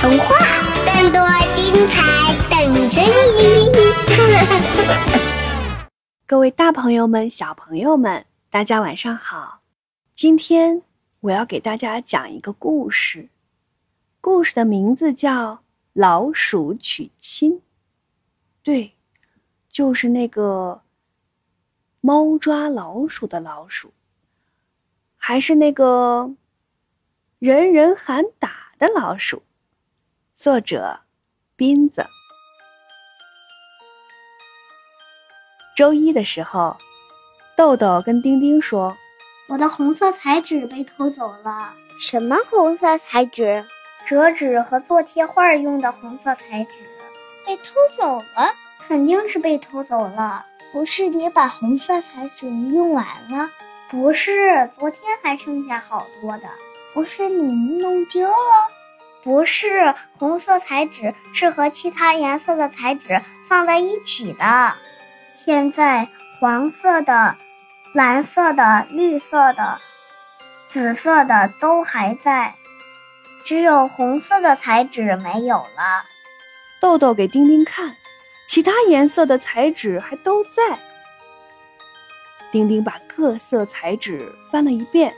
童话，更多精彩等着你！各位大朋友们、小朋友们，大家晚上好！今天我要给大家讲一个故事，故事的名字叫《老鼠娶亲》。对，就是那个猫抓老鼠的老鼠，还是那个人人喊打的老鼠。作者：斌子。周一的时候，豆豆跟丁丁说：“我的红色彩纸被偷走了。”“什么红色彩纸？”“折纸和做贴画用的红色彩纸被偷走了，肯定是被偷走了。不是你把红色彩纸用完了？不是，昨天还剩下好多的。不是你弄丢了？”不是红色彩纸，是和其他颜色的彩纸放在一起的。现在黄色的、蓝色的、绿色的、紫色的都还在，只有红色的彩纸没有了。豆豆给丁丁看，其他颜色的彩纸还都在。丁丁把各色彩纸翻了一遍，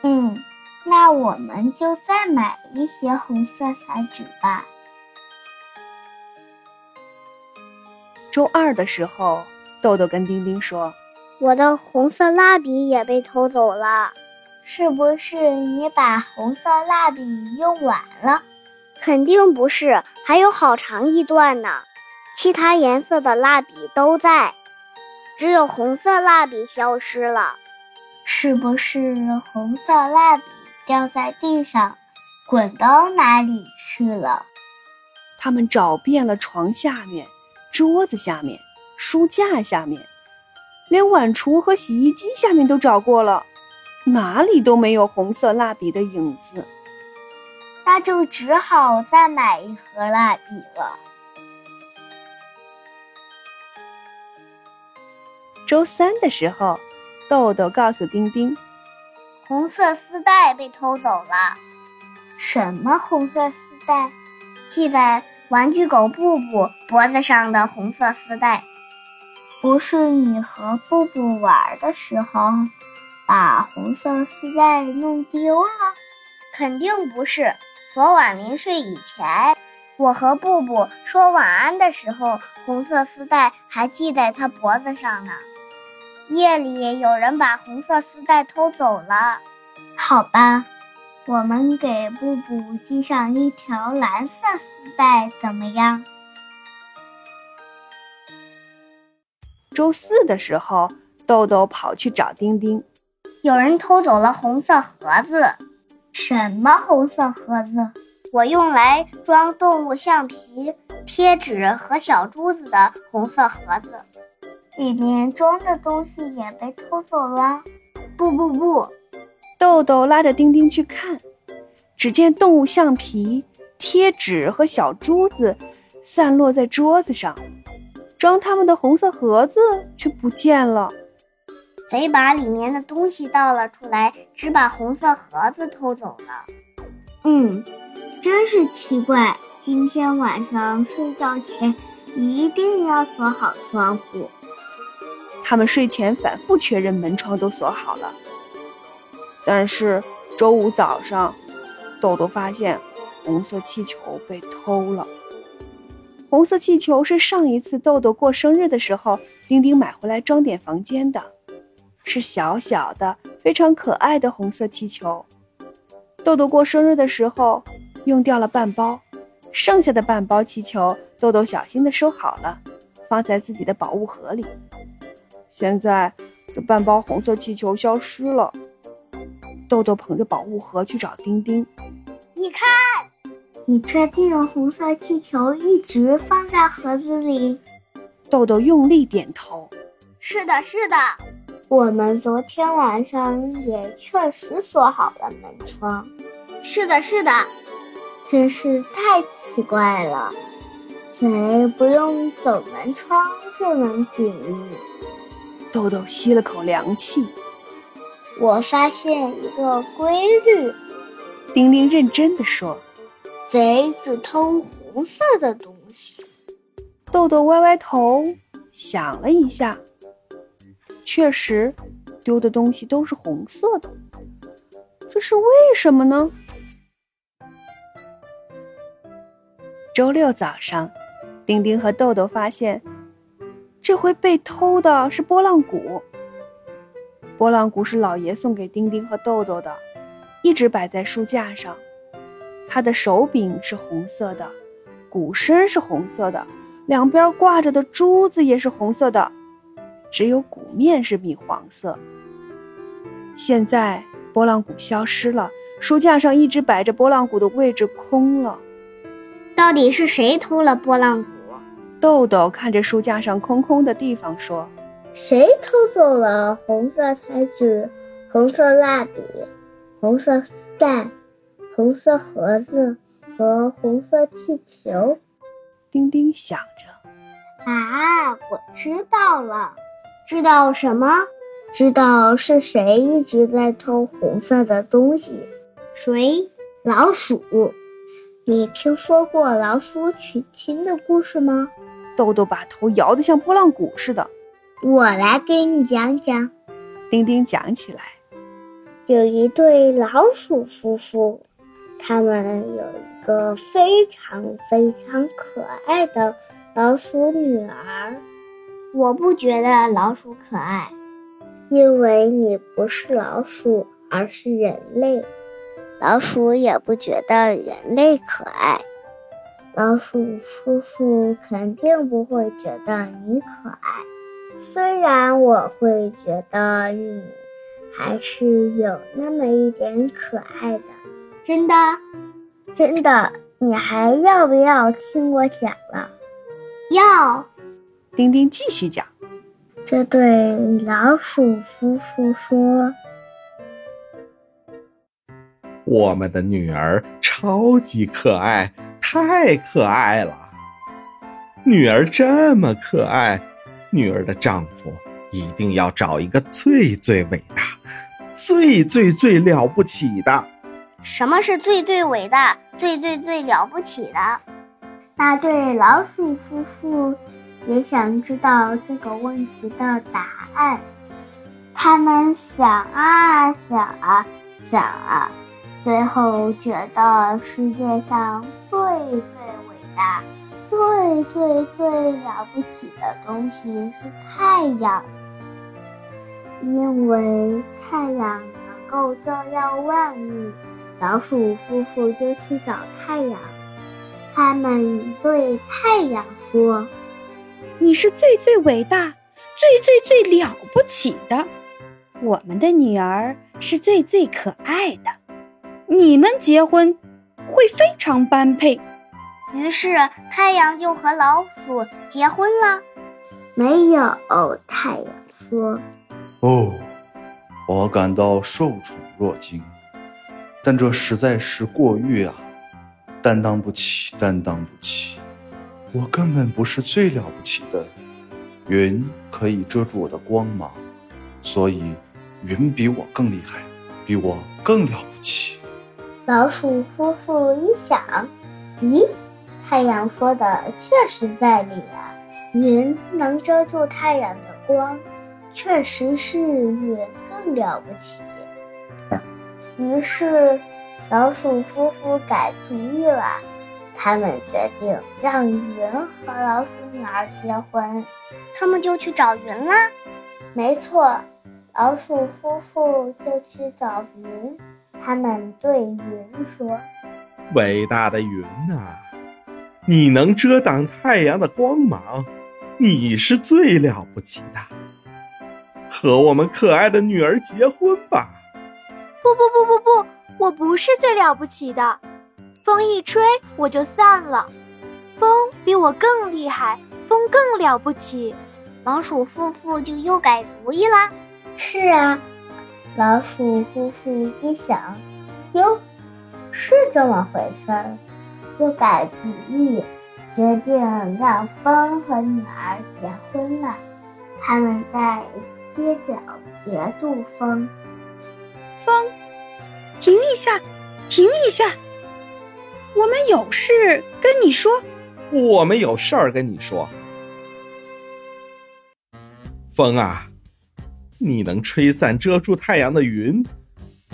嗯。那我们就再买一些红色彩纸吧。周二的时候，豆豆跟丁丁说：“我的红色蜡笔也被偷走了，是不是你把红色蜡笔用完了？”“肯定不是，还有好长一段呢。其他颜色的蜡笔都在，只有红色蜡笔消失了。”“是不是红色蜡笔？”掉在地上，滚到哪里去了？他们找遍了床下面、桌子下面、书架下面，连碗橱和洗衣机下面都找过了，哪里都没有红色蜡笔的影子。那就只好再买一盒蜡笔了。周三的时候，豆豆告诉丁丁。红色丝带被偷走了。什么红色丝带？系在玩具狗布布脖子上的红色丝带。不是你和布布玩的时候把红色丝带弄丢了？肯定不是。昨晚临睡以前，我和布布说晚安的时候，红色丝带还系在他脖子上呢。夜里有人把红色丝带偷走了，好吧，我们给布布系上一条蓝色丝带，怎么样？周四的时候，豆豆跑去找丁丁，有人偷走了红色盒子。什么红色盒子？我用来装动物橡皮、贴纸和小珠子的红色盒子。里面装的东西也被偷走了。不不不！豆豆拉着丁丁去看，只见动物橡皮、贴纸和小珠子散落在桌子上，装它们的红色盒子却不见了。贼把里面的东西倒了出来，只把红色盒子偷走了。嗯，真是奇怪。今天晚上睡觉前一定要锁好窗户。他们睡前反复确认门窗都锁好了，但是周五早上，豆豆发现红色气球被偷了。红色气球是上一次豆豆过生日的时候，丁丁买回来装点房间的，是小小的、非常可爱的红色气球。豆豆过生日的时候用掉了半包，剩下的半包气球，豆豆小心地收好了，放在自己的宝物盒里。现在这半包红色气球消失了。豆豆捧着宝物盒去找丁丁。你看，你确定红色气球一直放在盒子里？豆豆用力点头。是的，是的。我们昨天晚上也确实锁好了门窗。是的，是的。真是太奇怪了，贼不用走门窗就能进屋。豆豆吸了口凉气。我发现一个规律，丁丁认真的说：“贼只偷红色的东西。豆豆歪歪头想了一下，确实，丢的东西都是红色的。这是为什么呢？周六早上，丁丁和豆豆发现，这回被偷的是拨浪鼓。拨浪鼓是老爷送给丁丁和豆豆的，一直摆在书架上。它的手柄是红色的，鼓身是红色的，两边挂着的珠子也是红色的，只有鼓面是米黄色。现在拨浪鼓消失了，书架上一直摆着拨浪鼓的位置空了。到底是谁偷了拨浪鼓？豆豆看着书架上空空的地方说：“谁偷走了红色彩纸、红色蜡笔、红色丝带、红色盒子和红色气球？”丁丁想着：“啊，我知道了，知道什么？知道是谁一直在偷红色的东西？谁？老鼠。”你听说过老鼠娶亲的故事吗？豆豆把头摇得像拨浪鼓似的。我来给你讲讲。丁丁讲起来，有一对老鼠夫妇，他们有一个非常非常可爱的老鼠女儿。我不觉得老鼠可爱，因为你不是老鼠，而是人类。老鼠也不觉得人类可爱，老鼠夫妇肯定不会觉得你可爱。虽然我会觉得你还是有那么一点可爱的，真的，真的。你还要不要听我讲了？要。丁丁继续讲。这对老鼠夫妇说。我们的女儿超级可爱，太可爱了。女儿这么可爱，女儿的丈夫一定要找一个最最伟大、最最最了不起的。什么是最最伟大、最最最了不起的？那对老鼠夫妇也想知道这个问题的答案。他们想啊想啊想啊。最后觉得世界上最最伟大、最最最了不起的东西是太阳，因为太阳能够照耀万物。老鼠夫妇就去找太阳，他们对太阳说：“你是最最伟大、最最最了不起的，我们的女儿是最最可爱的。”你们结婚会非常般配，于是太阳就和老鼠结婚了。没有，太阳说：“哦，我感到受宠若惊，但这实在是过誉啊！担当不起，担当不起！我根本不是最了不起的。云可以遮住我的光芒，所以云比我更厉害，比我更了不起。”老鼠夫妇一想，咦，太阳说的确实在理啊！云能遮住太阳的光，确实是云更了不起。于是，老鼠夫妇改主意了，他们决定让云和老鼠女儿结婚。他们就去找云了。没错，老鼠夫妇就去找云。他们对云说：“伟大的云啊，你能遮挡太阳的光芒，你是最了不起的。和我们可爱的女儿结婚吧！”不不不不不，我不是最了不起的。风一吹，我就散了。风比我更厉害，风更了不起。老鼠夫妇就又改主意了。是啊。老鼠夫妇一想，哟，是这么回事儿，就改主意，决定让风和女儿结婚了。他们在街角截住风，风，停一下，停一下！我们有事跟你说。我们有事儿跟你说。风啊，你能吹散遮住太阳的云，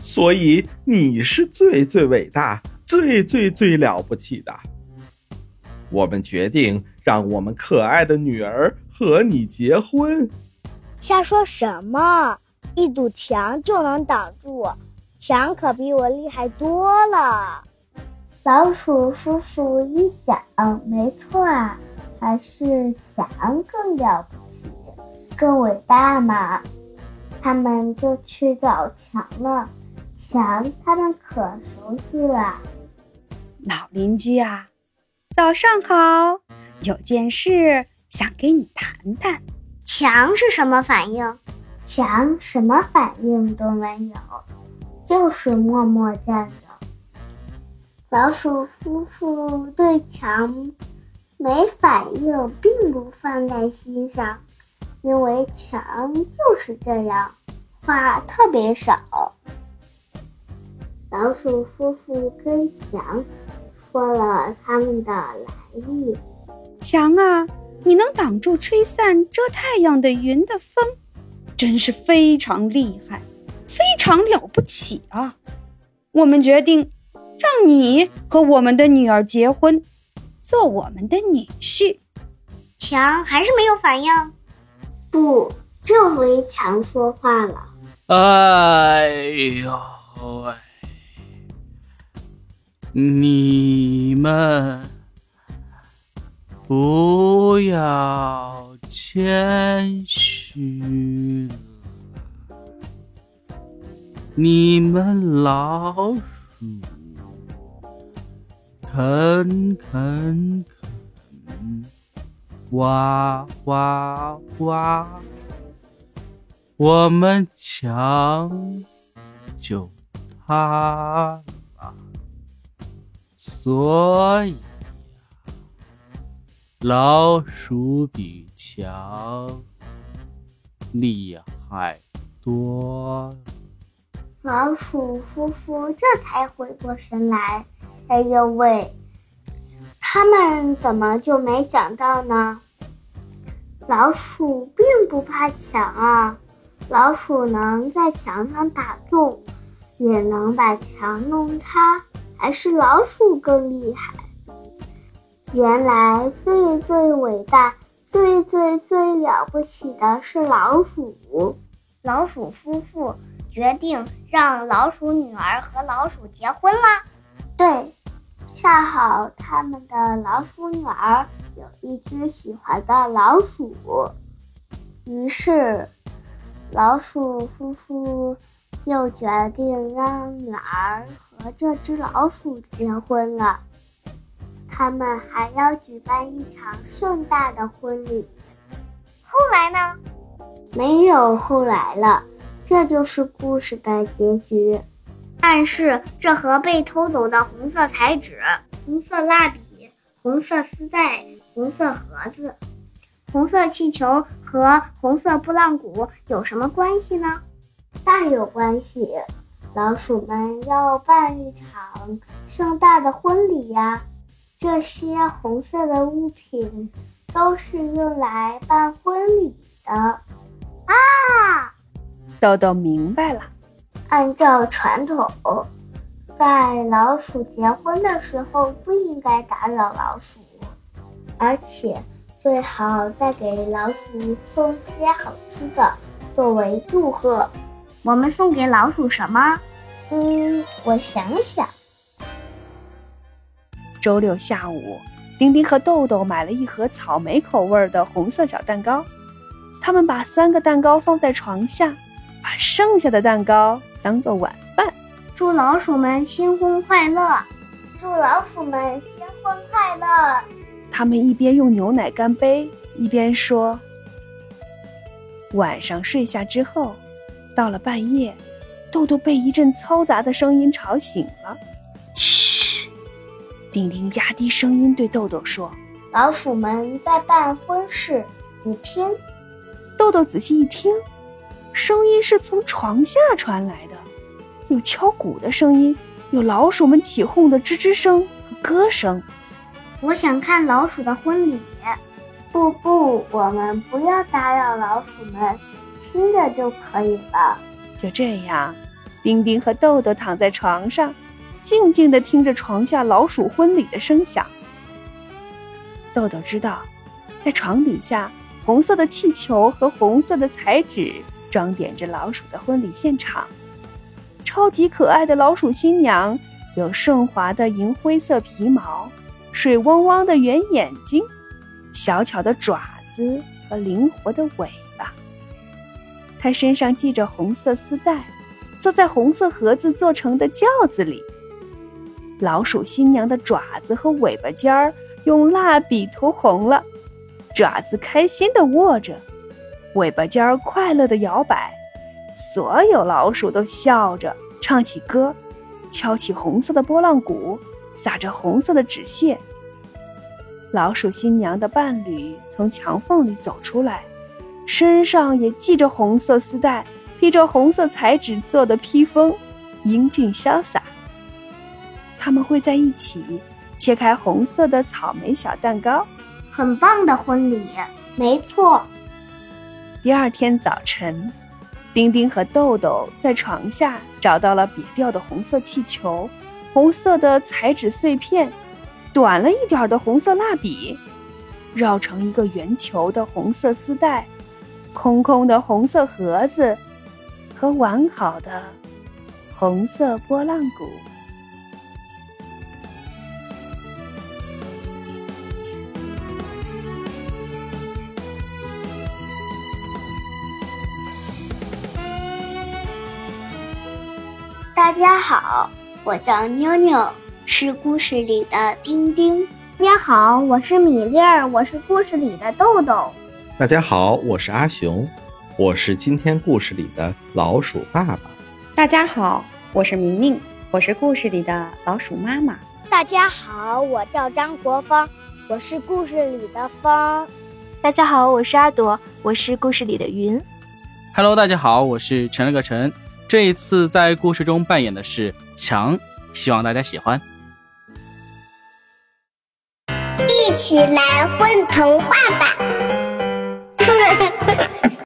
所以你是最最伟大、最最最了不起的。我们决定让我们可爱的女儿和你结婚。瞎说什么？一堵墙就能挡住，墙可比我厉害多了。老鼠叔叔一想，没错啊，还是墙更了不起，更伟大嘛。他们就去找墙了。墙他们可熟悉了。老邻居啊，早上好，有件事想跟你谈谈。墙是什么反应？墙什么反应都没有，就是默默站着。老鼠夫妇对墙没反应，并不放在心上，因为墙就是这样，话特别少。老鼠夫妇跟墙说了他们的来历。墙啊，你能挡住吹散遮太阳的云的风，真是非常厉害，非常了不起啊！我们决定让你和我们的女儿结婚，做我们的女婿。墙还是没有反应。不，这回墙说话了。哎呦喂！你们不要谦虚了，你们老鼠啃啃啃，哇哇哇，我们墙就塌了。所以，老鼠比墙厉害多。老鼠夫妇这才回过神来，哎呦喂，他们怎么就没想到呢？老鼠并不怕墙啊，老鼠能在墙上打洞，也能把墙弄塌。还是老鼠更厉害。原来最最伟大、最最最了不起的是老鼠。老鼠夫妇决定让老鼠女儿和老鼠结婚了。对，恰好他们的老鼠女儿有一只喜欢的老鼠，于是老鼠夫妇。就决定让女儿和这只老鼠结婚了。他们还要举办一场盛大的婚礼。后来呢？没有后来了，这就是故事的结局。但是这和被偷走的红色彩纸、红色蜡笔、红色丝带、红色盒子、红色气球和红色拨浪鼓有什么关系呢？大有关系，老鼠们要办一场盛大的婚礼呀！这些红色的物品都是用来办婚礼的啊！豆豆明白了，按照传统，在老鼠结婚的时候不应该打扰老鼠，而且最好再给老鼠送些好吃的作为祝贺。我们送给老鼠什么？嗯，我想想。周六下午，丁丁和豆豆买了一盒草莓口味的红色小蛋糕。他们把三个蛋糕放在床下，把剩下的蛋糕当做晚饭。祝老鼠们新婚快乐！祝老鼠们新婚快乐！他们一边用牛奶干杯，一边说：“晚上睡下之后。”到了半夜，豆豆被一阵嘈杂的声音吵醒了。嘘，丁丁压低声音对豆豆说：“老鼠们在办婚事，你听。”豆豆仔细一听，声音是从床下传来的，有敲鼓的声音，有老鼠们起哄的吱吱声和歌声。我想看老鼠的婚礼。不不，我们不要打扰老鼠们，听着就可以了。就这样，丁丁和豆豆躺在床上，静静地听着床下老鼠婚礼的声响。豆豆知道，在床底下，红色的气球和红色的彩纸装点着老鼠的婚礼现场。超级可爱的老鼠新娘，有顺滑的银灰色皮毛，水汪汪的圆眼睛。小巧的爪子和灵活的尾巴，她身上系着红色丝带，坐在红色盒子做成的轿子里。老鼠新娘的爪子和尾巴尖儿用蜡笔涂红了，爪子开心地握着，尾巴尖儿快乐地摇摆。所有老鼠都笑着唱起歌，敲起红色的拨浪鼓，撒着红色的纸屑。老鼠新娘的伴侣从墙缝里走出来，身上也系着红色丝带，披着红色彩纸做的披风，英俊潇洒。他们会在一起切开红色的草莓小蛋糕，很棒的婚礼。没错。第二天早晨，丁丁和豆豆在床下找到了瘪掉的红色气球，红色的彩纸碎片。短了一点的红色蜡笔，绕成一个圆球的红色丝带，空空的红色盒子和完好的红色拨浪鼓。家好，我叫妞妞。是故事里的丁丁。大家好，我是米粒儿，我是故事里的豆豆。大家好，我是阿雄，我是今天故事里的老鼠爸爸。大家好，我是明明，我是故事里的老鼠妈妈。大家好，我叫张国芳，我是故事里的风。大家好，我是阿朵，我是故事里的云。Hello，大家好，我是陈了个陈，这一次在故事中扮演的是强，希望大家喜欢。一起来混童话吧！